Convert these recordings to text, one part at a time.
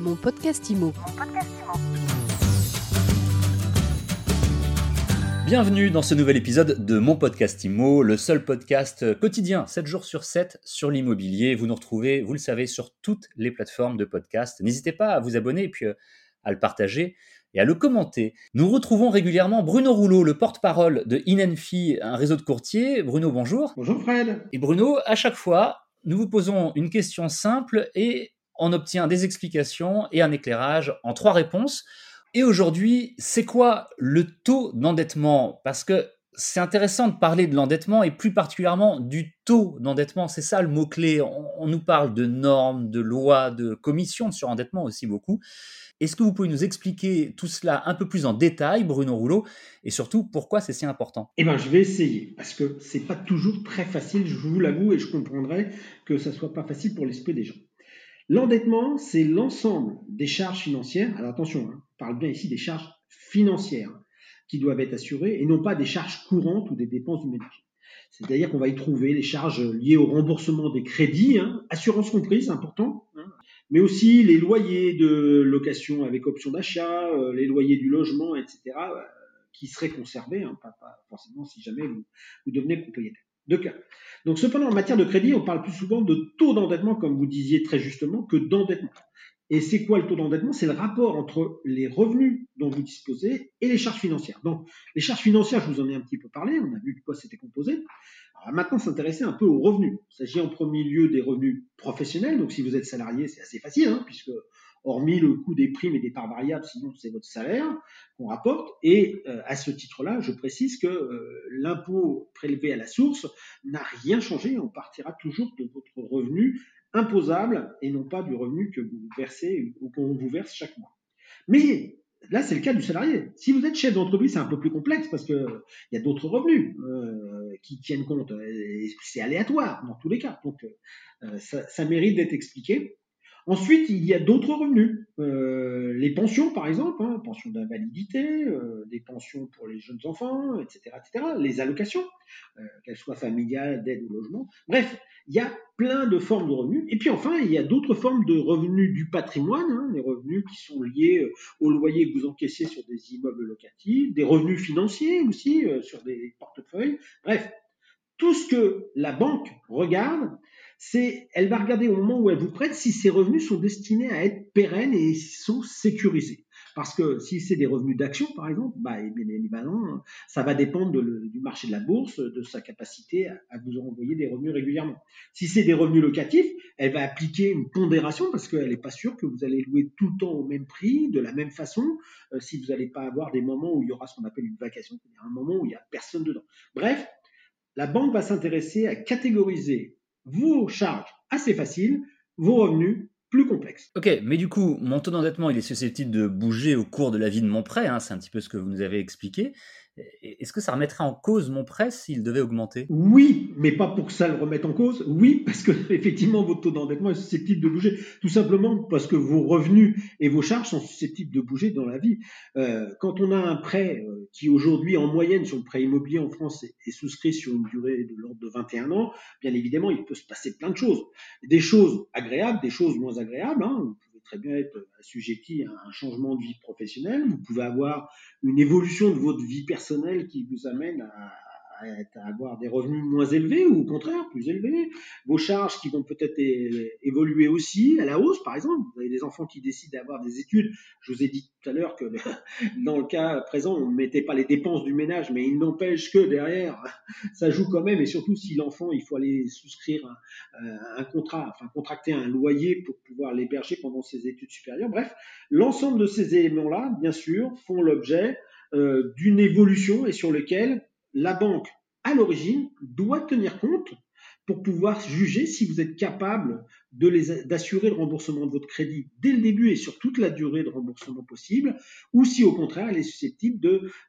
Mon podcast IMO. Bienvenue dans ce nouvel épisode de mon podcast IMO, le seul podcast quotidien 7 jours sur 7 sur l'immobilier. Vous nous retrouvez, vous le savez, sur toutes les plateformes de podcast. N'hésitez pas à vous abonner et puis euh, à le partager et à le commenter. Nous retrouvons régulièrement Bruno Rouleau, le porte-parole de Inenfi, un réseau de courtiers. Bruno, bonjour. Bonjour Fred. Et Bruno, à chaque fois, nous vous posons une question simple et on obtient des explications et un éclairage en trois réponses. Et aujourd'hui, c'est quoi le taux d'endettement? Parce que c'est intéressant de parler de l'endettement et plus particulièrement du taux d'endettement. C'est ça le mot-clé. On, nous parle de normes, de lois, de commissions de surendettement aussi beaucoup. Est-ce que vous pouvez nous expliquer tout cela un peu plus en détail, Bruno Rouleau, et surtout pourquoi c'est si important? Eh bien, je vais essayer, parce que c'est pas toujours très facile, je vous l'avoue, et je comprendrai que ça soit pas facile pour l'esprit des gens. L'endettement, c'est l'ensemble des charges financières. Alors attention, hein, on parle bien ici des charges financières qui doivent être assurées et non pas des charges courantes ou des dépenses du ménage. C'est-à-dire qu'on va y trouver les charges liées au remboursement des crédits, hein, assurance comprise, important, hein, mais aussi les loyers de location avec option d'achat, euh, les loyers du logement, etc., euh, qui seraient conservés, pas, forcément si jamais vous, vous devenez propriétaire. Deux cas. Donc, cependant, en matière de crédit, on parle plus souvent de taux d'endettement, comme vous disiez très justement, que d'endettement. Et c'est quoi le taux d'endettement? C'est le rapport entre les revenus dont vous disposez et les charges financières. Donc, les charges financières, je vous en ai un petit peu parlé, on a vu de quoi c'était composé. Maintenant, s'intéresser un peu aux revenus. Il s'agit en premier lieu des revenus professionnels. Donc, si vous êtes salarié, c'est assez facile, hein, puisque hormis le coût des primes et des parts variables, sinon c'est votre salaire qu'on rapporte. Et euh, à ce titre-là, je précise que euh, l'impôt prélevé à la source n'a rien changé. On partira toujours de votre revenu imposable et non pas du revenu que vous versez ou qu'on vous verse chaque mois. Mais là, c'est le cas du salarié. Si vous êtes chef d'entreprise, c'est un peu plus complexe parce qu'il y a d'autres revenus euh, qui tiennent compte. C'est aléatoire dans tous les cas. Donc, ça, ça mérite d'être expliqué. Ensuite, il y a d'autres revenus. Euh, les pensions, par exemple, hein, pensions d'invalidité, euh, des pensions pour les jeunes enfants, etc. etc. les allocations, euh, qu'elles soient familiales, d'aide ou logement. Bref, il y a plein de formes de revenus. Et puis enfin, il y a d'autres formes de revenus du patrimoine, hein, les revenus qui sont liés au loyer que vous encaissez sur des immeubles locatifs, des revenus financiers aussi sur des portefeuilles. Bref, tout ce que la banque regarde, c'est elle va regarder au moment où elle vous prête si ces revenus sont destinés à être pérennes et sont sécurisés. Parce que si c'est des revenus d'action, par exemple, bah, bien évidemment, ça va dépendre du marché de la bourse, de sa capacité à, vous envoyer des revenus régulièrement. Si c'est des revenus locatifs, elle va appliquer une pondération parce qu'elle n'est pas sûre que vous allez louer tout le temps au même prix, de la même façon, euh, si vous n'allez pas avoir des moments où il y aura ce qu'on appelle une vacation, c'est-à-dire un moment où il n'y a personne dedans. Bref, la banque va s'intéresser à catégoriser vos charges assez faciles, vos revenus plus complexes. Ok, mais du coup, mon taux d'endettement, il est susceptible de bouger au cours de la vie de mon prêt, hein, c'est un petit peu ce que vous nous avez expliqué. Est-ce que ça remettrait en cause mon prêt s'il devait augmenter? Oui, mais pas pour que ça le remette en cause. Oui, parce que effectivement votre taux d'endettement est susceptible de bouger, tout simplement parce que vos revenus et vos charges sont susceptibles de bouger dans la vie. Euh, quand on a un prêt euh, qui aujourd'hui en moyenne sur le prêt immobilier en France est, souscrit sur une durée de l'ordre de 21 ans, bien évidemment il peut se passer plein de choses, des choses agréables, des choses moins agréables. Hein très bien être assujetti à un changement de vie professionnelle. Vous pouvez avoir une évolution de votre vie personnelle qui vous amène à, à, avoir des revenus moins élevés ou au contraire plus élevés, vos charges qui vont peut-être évoluer aussi à la hausse, par exemple. Vous avez des enfants qui décident d'avoir des études. Je vous ai dit tout à l'heure que dans le cas présent, on ne mettait pas les dépenses du ménage, mais il n'empêche que derrière, ça joue quand même. Et surtout, si l'enfant, il faut aller souscrire un, un contrat, enfin contracter un loyer pour pouvoir l'héberger pendant ses études supérieures. Bref, l'ensemble de ces éléments-là, bien sûr, font l'objet euh, d'une évolution et sur lequel la banque, à l'origine, doit tenir compte pour pouvoir juger si vous êtes capable d'assurer le remboursement de votre crédit dès le début et sur toute la durée de remboursement possible, ou si au contraire elle est susceptible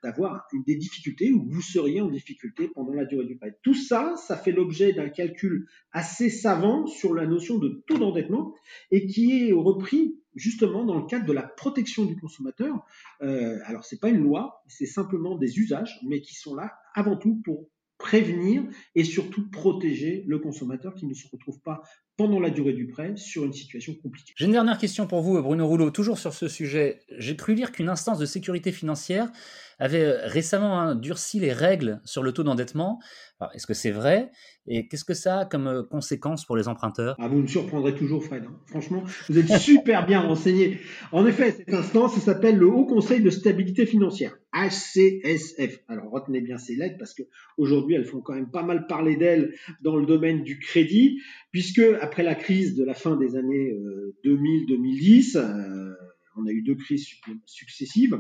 d'avoir des difficultés ou vous seriez en difficulté pendant la durée du prêt. Tout ça, ça fait l'objet d'un calcul assez savant sur la notion de taux d'endettement et qui est repris justement dans le cadre de la protection du consommateur. Euh, alors c'est pas une loi, c'est simplement des usages, mais qui sont là avant tout pour prévenir et surtout protéger le consommateur qui ne se retrouve pas pendant la durée du prêt sur une situation compliquée. J'ai une dernière question pour vous, Bruno Rouleau, toujours sur ce sujet. J'ai cru lire qu'une instance de sécurité financière avait euh, récemment hein, durci les règles sur le taux d'endettement. Est-ce que c'est vrai? Et qu'est-ce que ça a comme euh, conséquence pour les emprunteurs? Ah, Vous me surprendrez toujours, Fred. Hein. Franchement, vous êtes super bien renseigné. En effet, cette instance s'appelle le Haut Conseil de stabilité financière, HCSF. Alors retenez bien ces lettres parce qu'aujourd'hui, elles font quand même pas mal parler d'elles dans le domaine du crédit, puisque après la crise de la fin des années 2000-2010, euh, on a eu deux crises successives.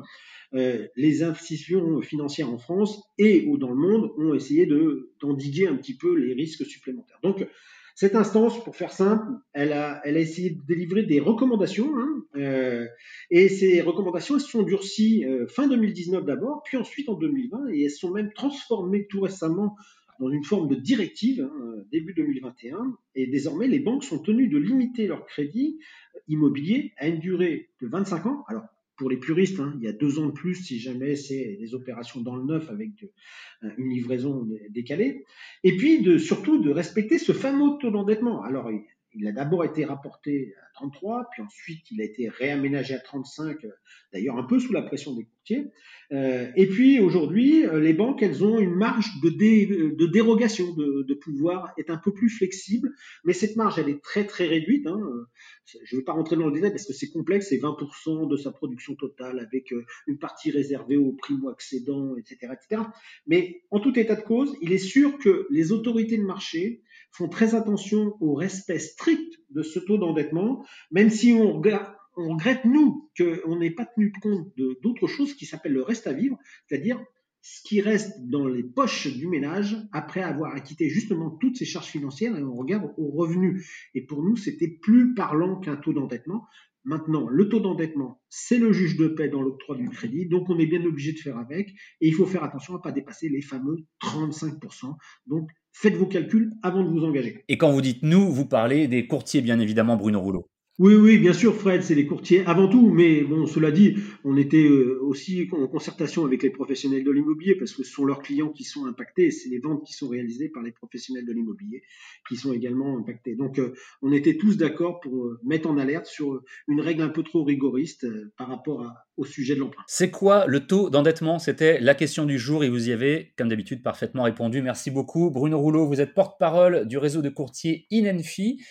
Euh, les institutions financières en France et dans le monde ont essayé de d'endiguer un petit peu les risques supplémentaires. Donc cette instance, pour faire simple, elle a, essayé de délivrer des recommandations, hein, euh, et ces recommandations elles se sont durcies euh, fin 2019 d'abord, puis ensuite en 2020, et elles sont même transformées tout récemment dans une forme de directive hein, début 2021, et désormais les banques sont tenues de limiter leur crédit immobilier à une durée de 25 ans. Alors pour les puristes, hein, il y a deux ans de plus si jamais c'est des opérations dans le neuf avec une livraison décalée. Et puis de, surtout de respecter ce fameux taux d'endettement. Alors il a d'abord été rapporté à 33, puis ensuite il a été réaménagé à 35, d'ailleurs un peu sous la pression des courtiers. Euh, et puis aujourd'hui, euh, les banques, elles ont une marge de, dérogation, de, pouvoir être un peu plus flexible, mais cette marge, elle est très très réduite. Hein. Je ne vais pas rentrer dans le détail parce que c'est complexe, c'est 20% de sa production totale avec euh, une partie réservée aux primo-accédants, etc., etc. Mais en tout état de cause, il est sûr que les autorités de marché font très attention au respect strict de ce taux d'endettement, même si on regrette, nous, qu'on n'ait pas tenu compte d'autres choses qui s'appellent le reste à vivre, c'est-à-dire ce qui reste dans les poches du ménage après avoir acquitté justement toutes ses charges financières et on regarde au revenu. Et pour nous, c'était plus parlant qu'un taux d'endettement. Maintenant, le taux d'endettement, c'est le juge de paix dans l'octroi du crédit, donc on est bien obligé de faire avec, et il faut faire attention à ne pas dépasser les fameux 35%. Donc, faites vos calculs avant de vous engager. Et quand vous dites nous, vous parlez des courtiers, bien évidemment, Bruno Rouleau. Oui, oui, bien sûr, Fred, c'est les courtiers avant tout, mais bon, cela dit, on était euh, aussi en concertation avec les professionnels de l'immobilier parce que ce sont leurs clients qui sont impactés c'est les ventes qui sont réalisées par les professionnels de l'immobilier qui sont également impactés. Donc, euh, on était tous d'accord pour euh, mettre en alerte sur une règle un peu trop rigoriste par rapport au sujet de l'emprunt. C'est quoi le taux d'endettement? C'était la question du jour et vous y avez, comme d'habitude, parfaitement répondu. Merci beaucoup. Bruno Rouleau, vous êtes porte-parole du réseau de courtiers Inenfi.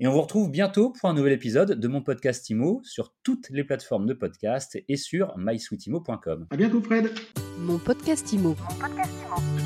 Et on vous retrouve bientôt pour un nouvel épisode de mon podcast IMO sur toutes les plateformes de podcast et sur mysweetimo.com. À bientôt Fred. Mon podcast IMO. Mon podcast IMO.